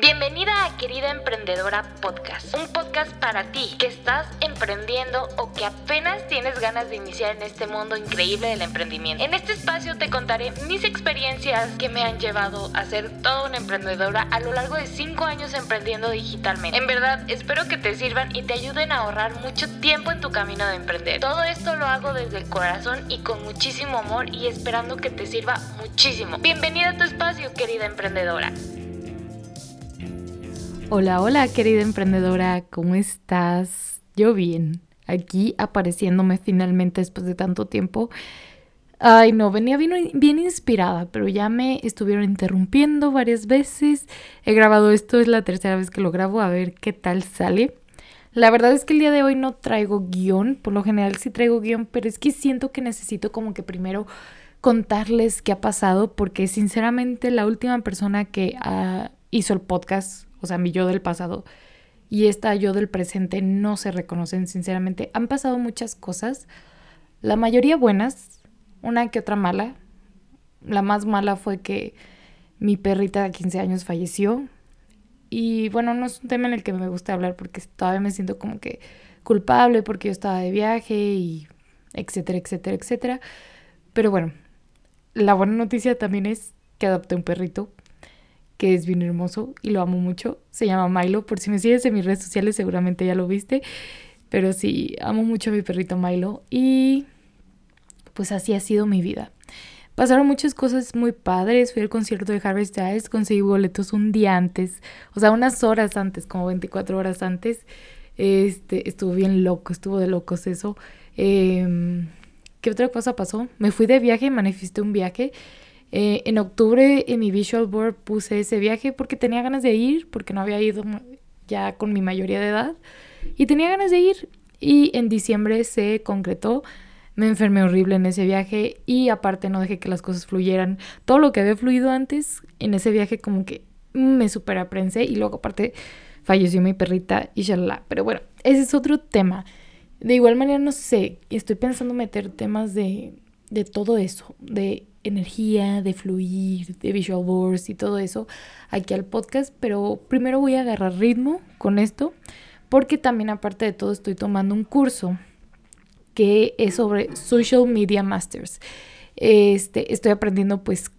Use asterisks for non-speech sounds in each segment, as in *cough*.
Bienvenida a Querida Emprendedora Podcast, un podcast para ti que estás emprendiendo o que apenas tienes ganas de iniciar en este mundo increíble del emprendimiento. En este espacio te contaré mis experiencias que me han llevado a ser toda una emprendedora a lo largo de 5 años emprendiendo digitalmente. En verdad, espero que te sirvan y te ayuden a ahorrar mucho tiempo en tu camino de emprender. Todo esto lo hago desde el corazón y con muchísimo amor y esperando que te sirva muchísimo. Bienvenida a tu espacio, querida emprendedora. Hola, hola querida emprendedora, ¿cómo estás? Yo bien, aquí apareciéndome finalmente después de tanto tiempo. Ay, no, venía bien, bien, inspirada, pero ya me estuvieron interrumpiendo varias veces. He grabado esto, es la tercera vez que lo grabo, a ver qué tal sale. La verdad es que el día de hoy no traigo guion, por lo general sí traigo guion, pero es que siento que necesito como que primero contarles qué ha pasado, porque sinceramente la última persona que ah, hizo el podcast o sea, mi yo del pasado y esta yo del presente no se reconocen, sinceramente. Han pasado muchas cosas, la mayoría buenas, una que otra mala. La más mala fue que mi perrita de 15 años falleció. Y bueno, no es un tema en el que me gusta hablar porque todavía me siento como que culpable porque yo estaba de viaje y etcétera, etcétera, etcétera. Pero bueno, la buena noticia también es que adopté un perrito que es bien hermoso y lo amo mucho. Se llama Milo. Por si me sigues en mis redes sociales, seguramente ya lo viste. Pero sí, amo mucho a mi perrito Milo. Y pues así ha sido mi vida. Pasaron muchas cosas muy padres. Fui al concierto de Harvey Styles, conseguí boletos un día antes, o sea, unas horas antes, como 24 horas antes. Este, estuvo bien loco, estuvo de locos eso. Em, ¿Qué otra cosa pasó? Me fui de viaje, manifesté un viaje eh, en octubre en mi visual board puse ese viaje porque tenía ganas de ir, porque no había ido ya con mi mayoría de edad y tenía ganas de ir. Y en diciembre se concretó. Me enfermé horrible en ese viaje y aparte no dejé que las cosas fluyeran. Todo lo que había fluido antes en ese viaje como que me superaprensé y luego aparte falleció mi perrita y shalala. Pero bueno, ese es otro tema. De igual manera, no sé, estoy pensando meter temas de, de todo eso, de energía, de fluir, de visual boards y todo eso aquí al podcast, pero primero voy a agarrar ritmo con esto porque también aparte de todo estoy tomando un curso que es sobre Social Media Masters. Este, estoy aprendiendo pues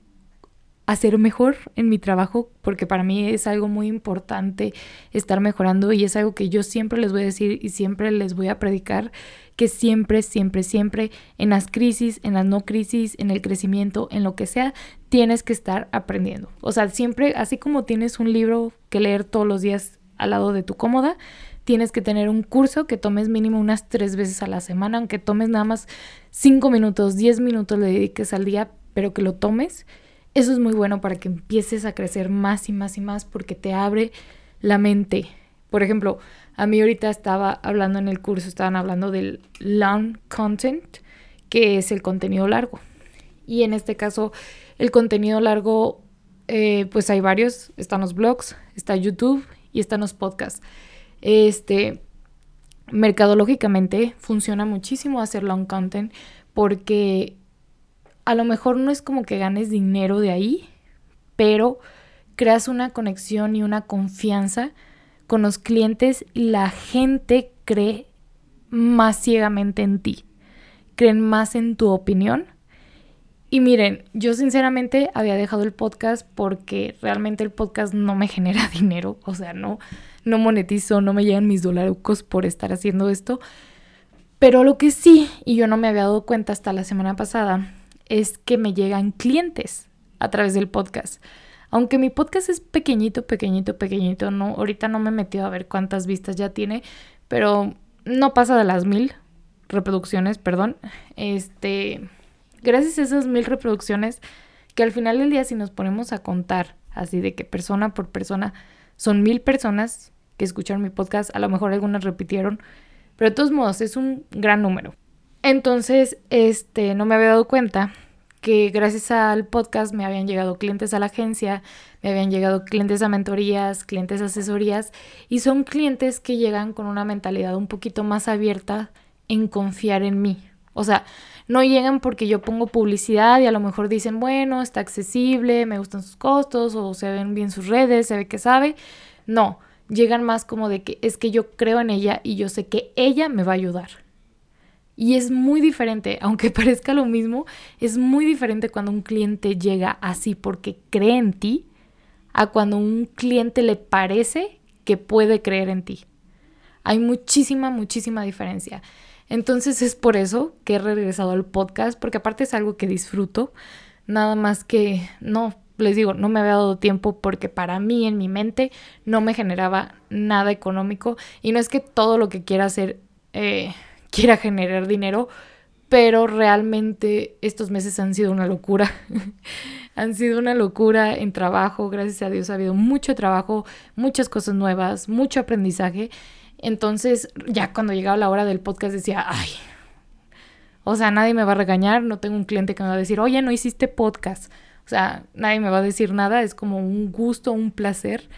hacer mejor en mi trabajo, porque para mí es algo muy importante estar mejorando y es algo que yo siempre les voy a decir y siempre les voy a predicar, que siempre, siempre, siempre en las crisis, en las no crisis, en el crecimiento, en lo que sea, tienes que estar aprendiendo. O sea, siempre, así como tienes un libro que leer todos los días al lado de tu cómoda, tienes que tener un curso que tomes mínimo unas tres veces a la semana, aunque tomes nada más cinco minutos, diez minutos le dediques al día, pero que lo tomes eso es muy bueno para que empieces a crecer más y más y más porque te abre la mente. Por ejemplo, a mí ahorita estaba hablando en el curso, estaban hablando del long content, que es el contenido largo. Y en este caso, el contenido largo, eh, pues hay varios. Están los blogs, está YouTube y están los podcasts. Este, mercadológicamente funciona muchísimo hacer long content porque a lo mejor no es como que ganes dinero de ahí, pero creas una conexión y una confianza con los clientes y la gente cree más ciegamente en ti, creen más en tu opinión. Y miren, yo sinceramente había dejado el podcast porque realmente el podcast no me *laughs* genera dinero, o sea, no, no monetizo, no me llegan mis dolarucos por estar haciendo esto. Pero lo que sí, y yo no me había dado cuenta hasta la semana pasada, es que me llegan clientes a través del podcast. Aunque mi podcast es pequeñito, pequeñito, pequeñito, no, ahorita no me he metido a ver cuántas vistas ya tiene, pero no pasa de las mil reproducciones, perdón. Este, gracias a esas mil reproducciones, que al final del día si nos ponemos a contar así de que persona por persona, son mil personas que escucharon mi podcast, a lo mejor algunas repitieron, pero de todos modos es un gran número. Entonces, este, no me había dado cuenta que gracias al podcast me habían llegado clientes a la agencia, me habían llegado clientes a mentorías, clientes a asesorías y son clientes que llegan con una mentalidad un poquito más abierta en confiar en mí. O sea, no llegan porque yo pongo publicidad y a lo mejor dicen, bueno, está accesible, me gustan sus costos o se ven bien sus redes, se ve que sabe. No, llegan más como de que es que yo creo en ella y yo sé que ella me va a ayudar. Y es muy diferente, *laughs* aunque parezca lo mismo, es muy diferente cuando un cliente llega así porque cree en ti a cuando un cliente le parece que puede creer en ti. Hay muchísima, muchísima diferencia. Entonces es por eso que he regresado al podcast, porque aparte es algo que disfruto, nada más que no, les digo, no me había dado tiempo porque para mí en mi mente no me generaba nada económico y no es que todo lo que quiera hacer eh, quiera generar dinero, pero realmente estos meses han sido una locura. *laughs* han sido una locura en trabajo, gracias a Dios ha habido mucho trabajo, muchas cosas nuevas, mucho aprendizaje. Entonces, ya cuando llegaba la hora del podcast decía, ay, o sea, nadie me va a regañar, no tengo un cliente que me va a decir, oye, no hiciste podcast. O sea, nadie me va a decir nada, es como un gusto, un placer.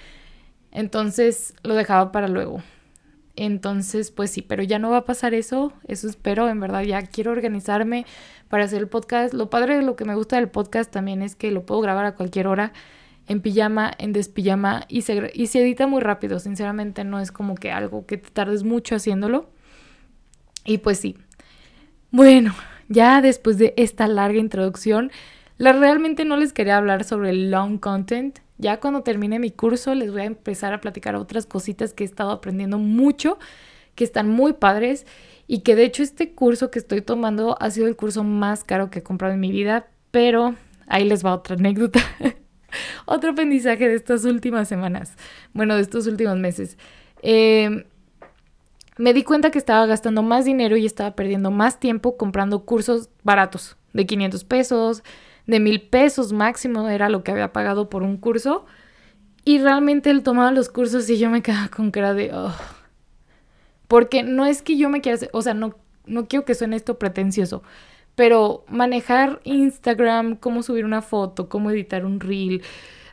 Entonces lo dejaba para luego. Entonces, pues sí, pero ya no va a pasar eso, eso espero, en verdad ya quiero organizarme para hacer el podcast. Lo padre de lo que me gusta del podcast también es que lo puedo grabar a cualquier hora, en pijama, en despijama, y se, y se edita muy rápido, sinceramente no es como que algo que te tardes mucho haciéndolo. Y pues sí. Bueno, *laughs* ya después de esta larga introducción, la, realmente no les quería hablar sobre el long content, ya cuando termine mi curso les voy a empezar a platicar otras cositas que he estado aprendiendo mucho, que están muy padres y que de hecho este curso que estoy tomando ha sido el curso más caro que he comprado en mi vida, pero ahí les va otra anécdota. *laughs* Otro aprendizaje de estas últimas semanas, bueno, de estos últimos meses. Em, me di cuenta que estaba gastando más dinero y estaba perdiendo más tiempo comprando cursos baratos, de 500 pesos, de mil pesos máximo era lo que había pagado por un curso. Y realmente él tomaba los cursos y yo me quedaba con cara de... Oh". Porque no es que yo me quiera hacer, o sea, no, no quiero que suene esto pretencioso, pero manejar Instagram, cómo subir una foto, cómo editar un reel,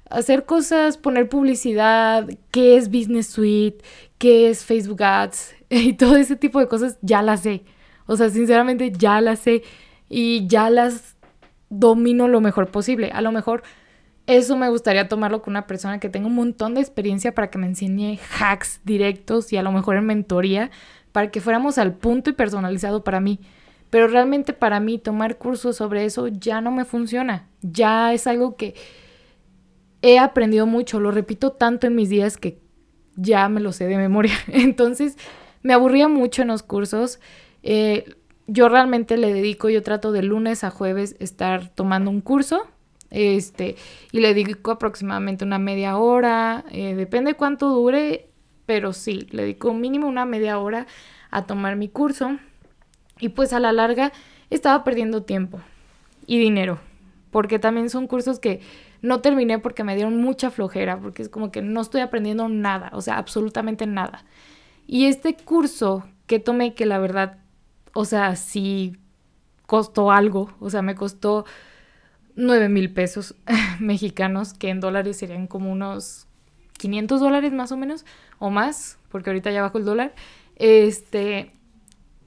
hacer cosas, poner publicidad, qué es Business Suite, qué es Facebook Ads *laughs* y todo ese tipo de cosas, ya las sé. O sea, sinceramente ya las sé y ya las domino lo mejor posible. A lo mejor eso me gustaría tomarlo con una persona que tenga un montón de experiencia para que me enseñe hacks directos y a lo mejor en mentoría para que fuéramos al punto y personalizado para mí. Pero realmente para mí tomar cursos sobre eso ya no me funciona. Ya es algo que he aprendido mucho. Lo repito tanto en mis días que ya me lo sé de memoria. *laughs* Entonces me aburría mucho en los cursos. Eh, yo realmente le dedico, yo trato de lunes a jueves estar tomando un curso, este, y le dedico aproximadamente una media hora, eh, depende cuánto dure, pero sí, le dedico mínimo una media hora a tomar mi curso, y pues a la larga estaba perdiendo tiempo y dinero, porque también son cursos que no terminé porque me dieron mucha flojera, porque es como que no estoy aprendiendo nada, o sea, absolutamente nada. Y este curso que tomé, que la verdad o sea, sí costó algo, o sea, me costó 9 mil pesos *laughs* mexicanos, que en dólares serían como unos 500 dólares más o menos, o más, porque ahorita ya bajo el dólar. Este,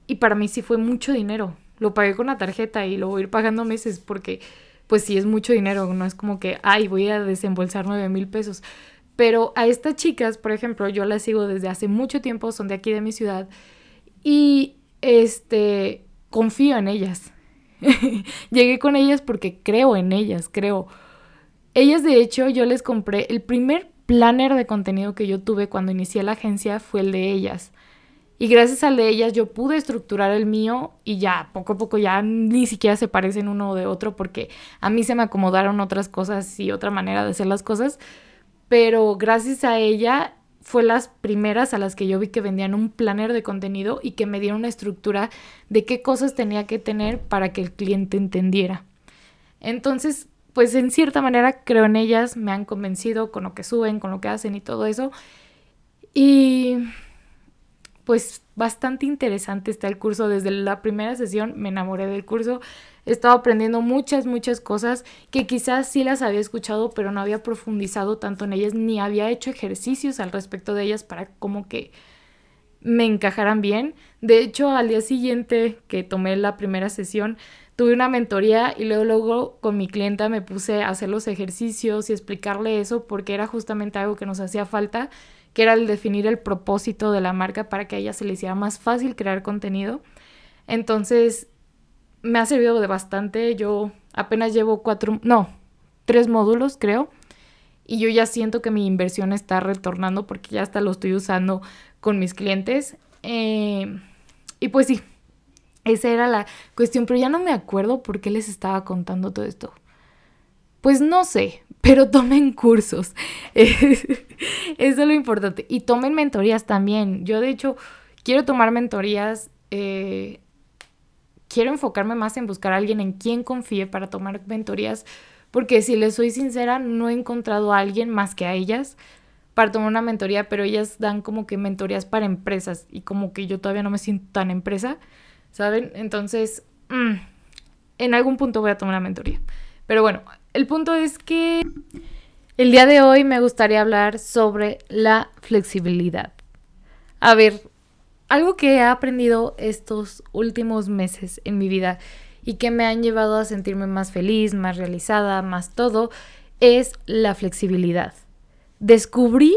y para mí sí fue mucho dinero. Lo pagué con la tarjeta y lo voy a ir pagando meses porque, pues sí es mucho dinero, no es como que, ay, voy a desembolsar 9 mil pesos. Pero a estas chicas, por ejemplo, yo las sigo desde hace mucho tiempo, son de aquí de mi ciudad, y este, confío en ellas. *laughs* Llegué con ellas porque creo en ellas, creo. Ellas, de hecho, yo les compré el primer planner de contenido que yo tuve cuando inicié la agencia fue el de ellas. Y gracias al de ellas yo pude estructurar el mío y ya, poco a poco ya ni siquiera se parecen uno de otro porque a mí se me acomodaron otras cosas y otra manera de hacer las cosas. Pero gracias a ella fue las primeras a las que yo vi que vendían un planner de contenido y que me dieron una estructura de qué cosas tenía que tener para que el cliente entendiera. Entonces, pues en cierta manera creo en ellas, me han convencido con lo que suben, con lo que hacen y todo eso. Y pues bastante interesante está el curso. Desde la primera sesión me enamoré del curso. He estado aprendiendo muchas, muchas cosas que quizás sí las había escuchado, pero no había profundizado tanto en ellas, ni había hecho ejercicios al respecto de ellas para como que me encajaran bien. De hecho, al día siguiente que tomé la primera sesión, tuve una mentoría y luego, luego con mi clienta me puse a hacer los ejercicios y explicarle eso porque era justamente algo que nos hacía falta, que era el definir el propósito de la marca para que a ella se le hiciera más fácil crear contenido. Entonces, me ha servido de bastante. Yo apenas llevo cuatro, no, tres módulos creo. Y yo ya siento que mi inversión está retornando porque ya hasta lo estoy usando con mis clientes. Eh, y pues sí, esa era la cuestión, pero ya no me acuerdo por qué les estaba contando todo esto. Pues no sé, pero *laughs* tomen cursos. Eso es lo importante. Y tomen mentorías también. Yo de hecho quiero tomar mentorías. Eh, quiero enfocarme más en buscar a alguien en quien confíe para tomar mentorías. Porque si les soy sincera, no he encontrado a alguien más que a ellas para tomar una mentoría, pero ellas dan como que mentorías para empresas y como que yo todavía no me siento tan empresa. ¿saben? Entonces, mm, en algún punto voy a tomar una mentoría. Pero bueno, el punto es que el día de hoy me gustaría hablar sobre la flexibilidad. A ver, algo que he aprendido estos últimos meses en mi vida y que me han llevado a sentirme más feliz, más realizada, más todo, es la flexibilidad. Descubrí,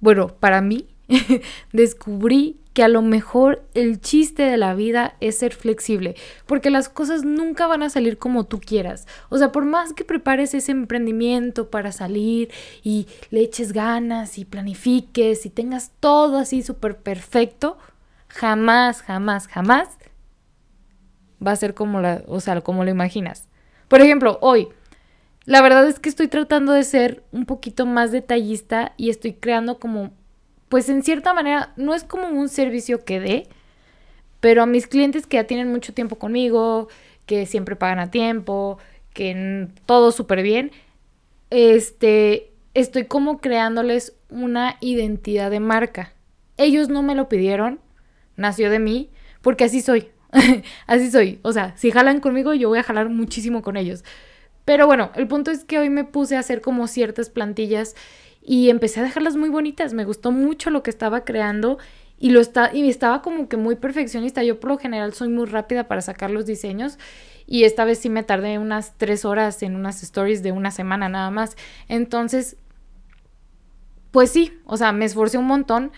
bueno, para mí, *laughs* descubrí que a lo mejor el chiste de la vida es ser flexible, porque las cosas nunca van a salir como tú quieras. O sea, por más que prepares ese emprendimiento para salir y le eches ganas y planifiques y tengas todo así súper perfecto, jamás, jamás, jamás va a ser como la, o sea, como lo imaginas. Por ejemplo, hoy la verdad es que estoy tratando de ser un poquito más detallista y estoy creando como pues en cierta manera no es como un servicio que dé, pero a mis clientes que ya tienen mucho tiempo conmigo, que siempre pagan a tiempo, que todo súper bien, este, estoy como creándoles una identidad de marca. Ellos no me lo pidieron, nació de mí, porque así soy. *laughs* así soy. O sea, si jalan conmigo, yo voy a jalar muchísimo con ellos. Pero bueno, el punto es que hoy me puse a hacer como ciertas plantillas y empecé a dejarlas muy bonitas. Me gustó mucho lo que estaba creando y lo está y estaba como que muy perfeccionista. Yo por lo general soy muy rápida para sacar los diseños y esta vez sí me tardé unas tres horas en unas stories de una semana nada más. Entonces, pues sí, o sea, me esforcé un montón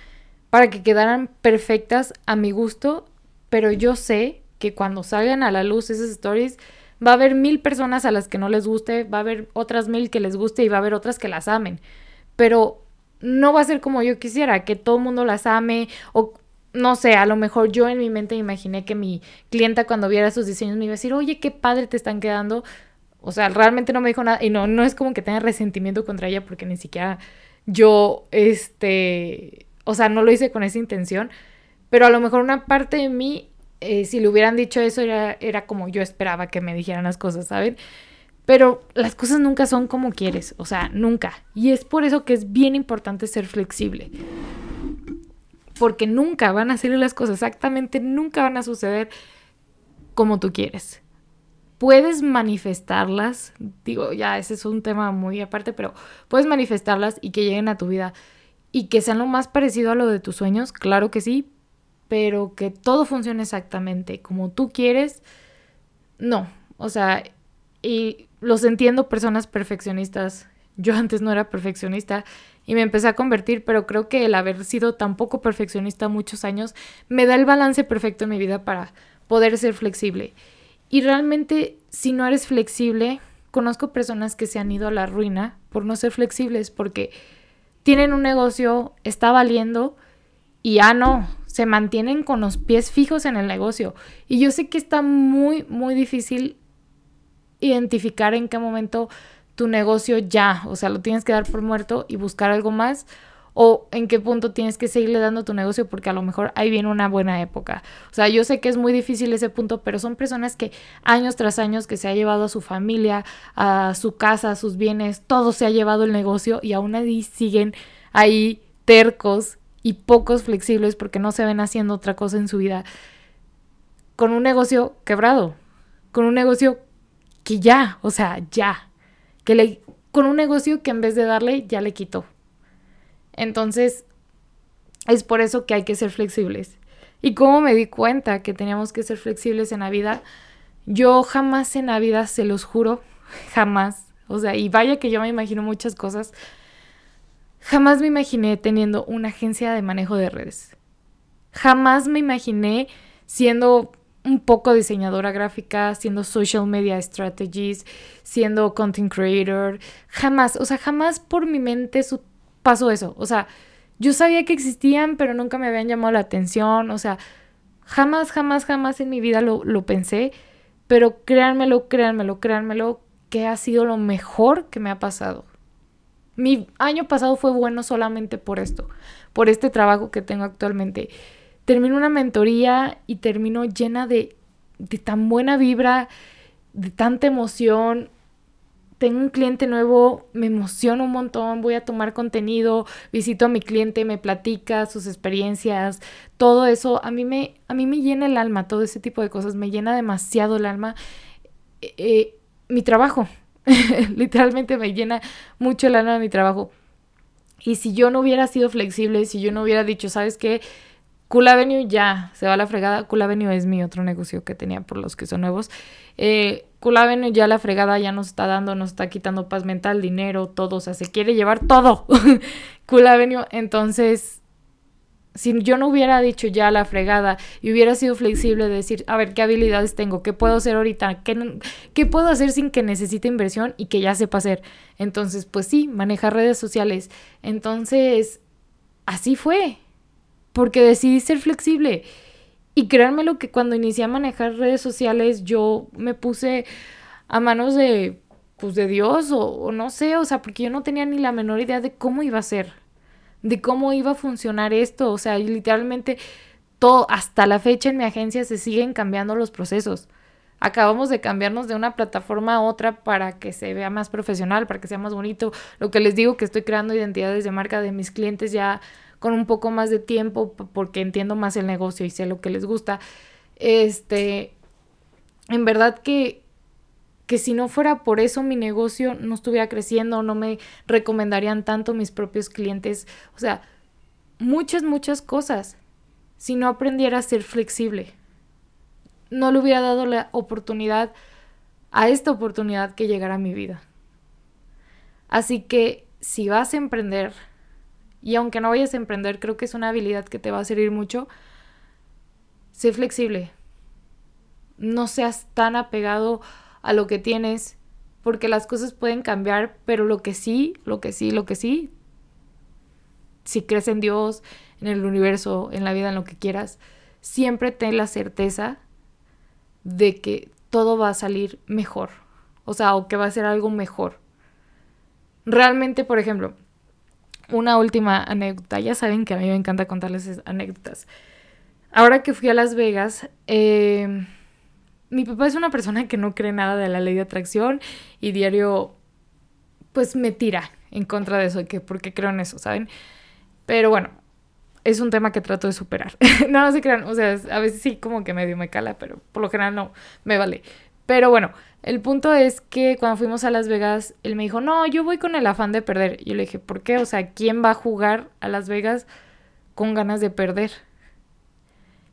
para que quedaran perfectas a mi gusto, pero yo sé que cuando salgan a la luz esas stories va a haber mil personas a las que no les guste, va a haber otras mil que les guste y va a haber otras que las amen pero no va a ser como yo quisiera, que todo el mundo las ame o no sé, a lo mejor yo en mi mente imaginé que mi clienta cuando viera sus diseños me iba a decir, oye, qué padre te están quedando. O sea, realmente no me dijo nada y no, no es como que tenga resentimiento contra ella porque ni siquiera yo, este, o sea, no lo hice con esa intención, pero a lo mejor una parte de mí, eh, si le hubieran dicho eso, era, era como yo esperaba que me dijeran las cosas, ¿saben? Pero las cosas nunca son como quieres, o sea, nunca. Y es por eso que es bien importante ser flexible. Porque nunca van a salir las cosas, exactamente nunca van a suceder como tú quieres. Puedes manifestarlas, digo, ya ese es un tema muy aparte, pero puedes manifestarlas y que lleguen a tu vida y que sean lo más parecido a lo de tus sueños, claro que sí, pero que todo funcione exactamente como tú quieres, no. O sea, y los entiendo personas perfeccionistas. Yo antes no era perfeccionista y me empecé a convertir, pero creo que el haber sido tan poco perfeccionista muchos años me da el balance perfecto en mi vida para poder ser flexible. Y realmente, si no eres flexible, conozco personas que se han ido a la ruina por no ser flexibles, porque tienen un negocio, está valiendo y ya no, se mantienen con los pies fijos en el negocio. Y yo sé que está muy, muy difícil identificar en qué momento tu negocio ya, o sea, lo tienes que dar por muerto y buscar algo más o en qué punto tienes que seguirle dando tu negocio porque a lo mejor ahí viene una buena época. O sea, yo sé que es muy difícil ese punto, pero son personas que años tras años que se ha llevado a su familia, a su casa, a sus bienes, todo se ha llevado el negocio y aún así siguen ahí tercos y pocos flexibles porque no se ven haciendo otra cosa en su vida con un negocio quebrado, con un negocio que ya, o sea, ya, que le, con un negocio que en vez de darle, ya le quitó. Entonces, Es por eso que hay que ser flexibles. Y como me di cuenta que teníamos que ser flexibles en la vida, yo jamás en la vida, se los juro, *laughs* jamás, o sea, y vaya que yo me imagino muchas cosas, jamás me imaginé teniendo una agencia de manejo de redes. Jamás me imaginé siendo un poco diseñadora gráfica, siendo social media strategies, siendo content creator. Jamás, o sea, jamás por mi mente pasó eso. O sea, yo sabía que existían, pero nunca me habían llamado la atención. O sea, jamás, jamás, jamás en mi vida lo, lo pensé. Pero créanmelo, créanmelo, créanmelo, que ha sido lo mejor que me ha pasado. Mi año pasado fue bueno solamente por esto, por este trabajo que tengo actualmente termino una mentoría y termino llena de, de tan buena vibra, de tanta emoción. Tengo un cliente nuevo, me emociona un montón, voy a tomar contenido, visito a mi cliente, me platica sus experiencias, todo eso a mí me, a mí me llena el alma, todo ese tipo de cosas, me llena demasiado el alma. Eh, eh, mi trabajo, *laughs* literalmente me llena mucho el alma de mi trabajo. Y si yo no hubiera sido flexible, si yo no hubiera dicho, ¿sabes qué? Cool Avenue ya se va a la fregada. Cool Avenue es mi otro negocio que tenía por los que son nuevos. Eh, cool Avenue ya la fregada ya nos está dando, nos está quitando paz mental, dinero, todo. O sea, se quiere llevar todo. *laughs* cool Avenue. Entonces, si yo no hubiera dicho ya la fregada y hubiera sido flexible de decir, a ver, ¿qué habilidades tengo? ¿Qué puedo hacer ahorita? ¿Qué, ¿Qué puedo hacer sin que necesite inversión y que ya sepa hacer? Entonces, pues sí, manejar redes sociales. Entonces, así fue porque decidí ser flexible. Y créanmelo que cuando inicié a manejar redes sociales, yo me puse a manos de, pues, de Dios o, o, no sé, o sea, porque yo no tenía ni la menor idea de cómo iba a ser, de cómo iba a funcionar esto. O sea, literalmente todo, hasta la fecha en mi agencia se siguen cambiando los procesos. Acabamos de cambiarnos de una plataforma a otra para que se vea más profesional, para que sea más bonito. Lo que les digo que estoy creando identidades de marca de mis clientes ya con un poco más de tiempo porque entiendo más el negocio y sé lo que les gusta. Este, en verdad que que si no fuera por eso mi negocio no estuviera creciendo, no me recomendarían tanto mis propios clientes, o sea, muchas muchas cosas. Si no aprendiera a ser flexible, no le hubiera dado la oportunidad a esta oportunidad que llegara a mi vida. Así que si vas a emprender, y aunque no vayas a emprender, creo que es una habilidad que te va a servir mucho. Sé flexible. No seas tan apegado a lo que tienes, porque las cosas pueden cambiar, pero lo que sí, lo que sí, lo que sí, si crees en Dios, en el universo, en la vida, en lo que quieras, siempre ten la certeza de que todo va a salir mejor. O sea, o que va a ser algo mejor. Realmente, por ejemplo, una última anécdota. Ya saben que a mí me encanta contarles anécdotas. Ahora que fui a Las Vegas, em, mi papá es una persona que no cree nada de la ley de atracción y diario pues me tira en contra de eso, que porque creo en eso, ¿saben? Pero bueno, es un tema que trato de superar. *laughs* no, no se crean, o sea, a veces sí como que medio me cala, pero por lo general no, me vale. Pero bueno, el punto es que cuando fuimos a Las Vegas, él me dijo, no, yo voy con el afán de perder. Y yo le dije, ¿por qué? O sea, ¿quién va a jugar a Las Vegas con ganas de perder?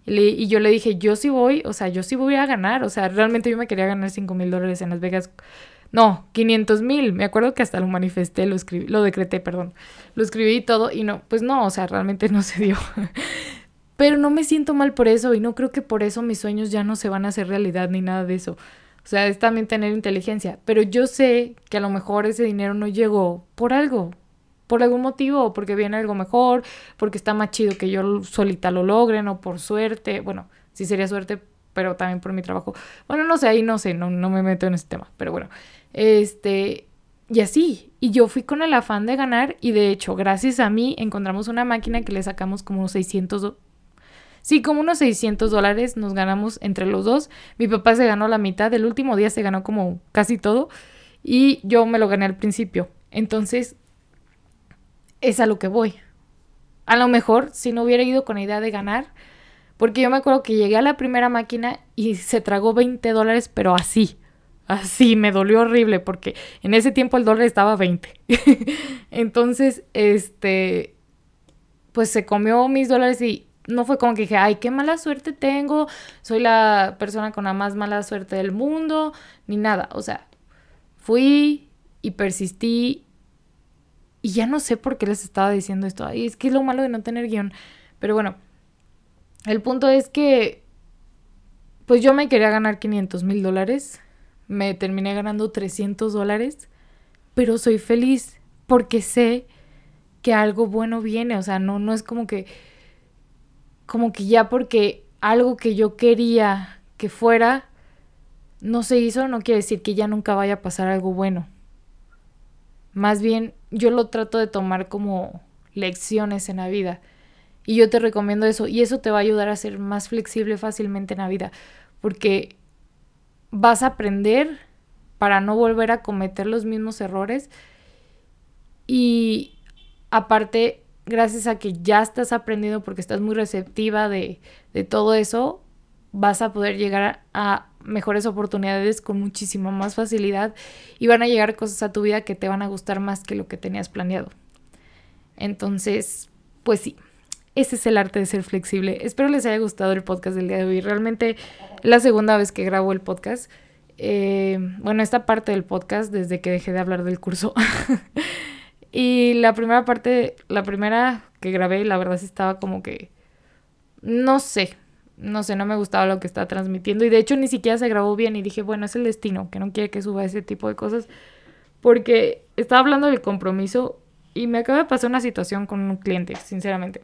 Y, yo le dije, yo sí voy, o sea, yo sí voy a ganar. O sea, realmente yo me quería ganar 5 mil dólares en Las Vegas. No, 500 mil. Me acuerdo que hasta lo manifesté, lo escribí, lo decreté, perdón. Lo escribí y todo. Y no, pues no, o sea, realmente no se dio. *laughs* Pero no me siento mal por eso y no creo que por eso mis sueños ya no se van a hacer realidad ni nada de eso. O sea, es también tener inteligencia. Pero yo sé que a lo mejor ese dinero no llegó por algo, por algún motivo, porque viene algo mejor, porque está más chido que yo solita lo logre, no por suerte. Bueno, sí sería suerte, pero también por mi trabajo. Bueno, no sé, ahí no sé, no, no me meto en ese tema. Pero bueno, este, y así. Y yo fui con el afán de ganar y de hecho, gracias a mí, encontramos una máquina que le sacamos como unos 600 Sí, como unos 600 dólares nos ganamos entre los dos. Mi papá se ganó la mitad, el último día se ganó como casi todo y yo me lo gané al principio. Entonces, es a lo que voy. A lo mejor, si no hubiera ido con la idea de ganar, porque yo me acuerdo que llegué a la primera máquina y se tragó 20 dólares, pero así. Así, me dolió horrible porque en ese tiempo el dólar estaba 20. *laughs* Entonces, este, pues se comió mis dólares y no fue como que dije, ay, qué mala suerte tengo, soy la persona con la más mala suerte del mundo, ni nada. O sea, fui y persistí y ya no sé por qué les estaba diciendo esto. Ay, es que es lo malo de no tener guion. Pero bueno, el punto es que, pues yo me quería ganar 500 mil dólares, me terminé ganando 300 dólares, pero soy feliz porque sé que algo bueno viene, o sea, no, no es como que como que ya porque algo que yo quería que fuera no se hizo, no quiere decir que ya nunca vaya a pasar algo bueno. Más bien, yo lo trato de tomar como lecciones en la vida. Y yo te recomiendo eso. Y eso te va a ayudar a ser más flexible fácilmente en la vida. Porque vas a aprender para no volver a cometer los mismos errores. Y aparte, gracias a que ya estás aprendiendo porque estás muy receptiva de, todo eso, vas a poder llegar a, mejores oportunidades con muchísima más facilidad y van a llegar cosas a tu vida que te van a gustar más que lo que tenías planeado. Entonces, pues sí, ese es el arte de ser flexible. Espero les haya gustado el podcast del día de hoy. Realmente la segunda vez que grabo el podcast. Eh, bueno, esta parte del podcast desde que dejé de hablar del curso. *laughs* Y la primera parte, la primera que grabé, la verdad sí estaba como que, no sé, no sé, no me gustaba lo que estaba transmitiendo. Y de hecho ni siquiera se grabó bien y dije, bueno, es el destino, que no quiere que suba ese tipo de cosas. Porque estaba hablando del compromiso y me acaba de pasar una situación con un cliente, sinceramente.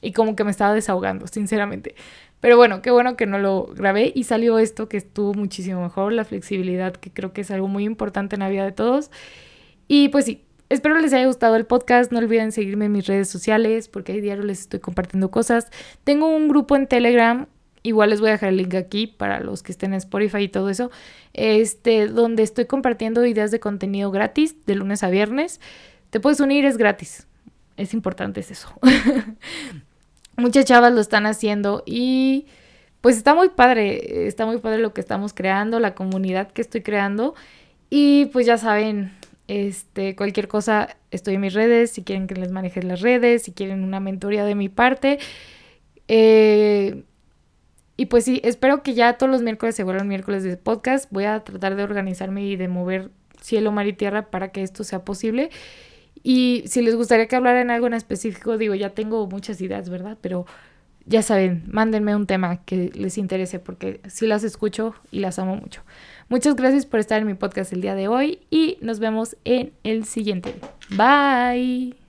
Y como que me estaba desahogando, sinceramente. Pero bueno, qué bueno que no lo grabé y salió esto que estuvo muchísimo mejor, la flexibilidad, que creo que es algo muy importante en la vida de todos. Y pues sí, Espero les haya gustado el podcast. No olviden seguirme en mis redes sociales porque ahí diario les estoy compartiendo cosas. Tengo un grupo en Telegram. Igual les voy a dejar el link aquí para los que estén en Spotify y todo eso. Este, donde estoy compartiendo ideas de contenido gratis de lunes a viernes. Te puedes unir, es gratis. Es importante es eso. *laughs* Muchas chavas lo están haciendo y pues está muy padre, está muy padre lo que estamos creando, la comunidad que estoy creando y pues ya saben, este, cualquier cosa, estoy en mis redes, si quieren que les maneje las redes, si quieren una mentoría de mi parte. Eh, y pues sí, espero que ya todos los miércoles se vuelvan miércoles de podcast. Voy a tratar de organizarme y de mover cielo, mar y tierra para que esto sea posible. Y si les gustaría que hablara en algo en específico, digo, ya tengo muchas ideas, ¿verdad? Pero ya saben, mándenme un tema que les interese porque sí las escucho y las amo mucho. Muchas gracias por estar en mi podcast el día de hoy y nos vemos en el siguiente. Bye.